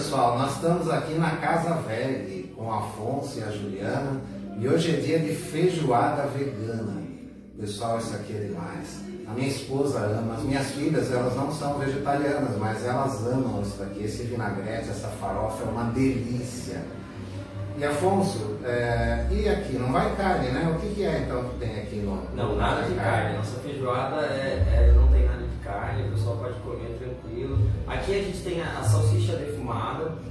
pessoal, nós estamos aqui na Casa Velha com Afonso e a Juliana e hoje é dia de feijoada vegana. Pessoal, isso aqui é demais. A minha esposa ama, as minhas filhas, elas não são vegetarianas, mas elas amam isso daqui. Esse vinagrete, essa farofa é uma delícia. E Afonso, é, e aqui? Não vai carne, né? O que, que é então que tem aqui no. Não, nada de carne. Nossa feijoada é, é, não tem nada de carne, o pessoal pode comer tranquilo. Aqui a gente tem a, a salsicha defumada,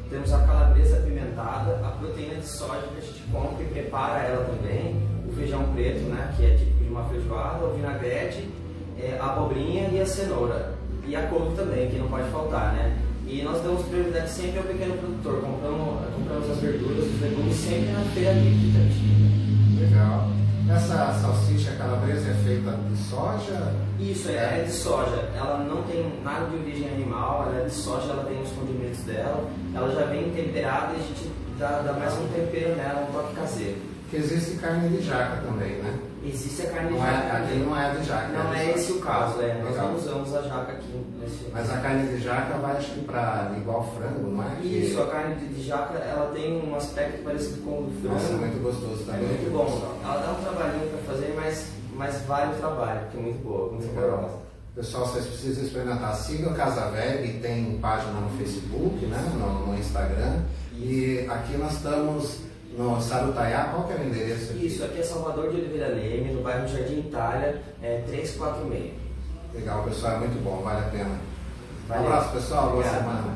temos a calabresa apimentada, a proteína de soja que a gente compra e prepara ela também, o feijão preto, né? Que é tipo de uma feijoada, o vinagrete, é, a abobrinha e a cenoura. E a couve também, que não pode faltar, né? E nós damos prioridade sempre ao pequeno produtor, compramos, compramos as verduras, os legumes sempre na feira livre da Legal. Essa salsicha calabresa é feita de soja? Isso, é, é de soja. Ela não tem nada de origem animal, ela é de soja, ela tem os condimentos dela, ela já vem temperada e a gente dá, dá mais um tempero nela, um toque caseiro. Que existe carne de jaca também, né? Existe a carne não de é, jaca. aqui não é de jaca. Não é, é esse o caso, é. Nós não usamos a jaca aqui nesse. Mas a carne de jaca vai acho que para igual frango, não é? Isso, a carne de jaca ela tem um aspecto parecido com o do frango. Nossa, muito gostoso também. É muito bom. Ela dá um trabalhinho para fazer, mas, mas vale o trabalho, porque é muito boa, muito boa. Pessoal, vocês precisam experimentar. Siga o Casa Velha, tem página no Facebook, né? no, no Instagram. E aqui nós estamos no Sarutaiá, qual que é o endereço aqui? Isso, aqui é Salvador de Oliveira Leme, no bairro Jardim Itália, é 346. Legal, pessoal, é muito bom, vale a pena. Um abraço, pessoal, boa semana.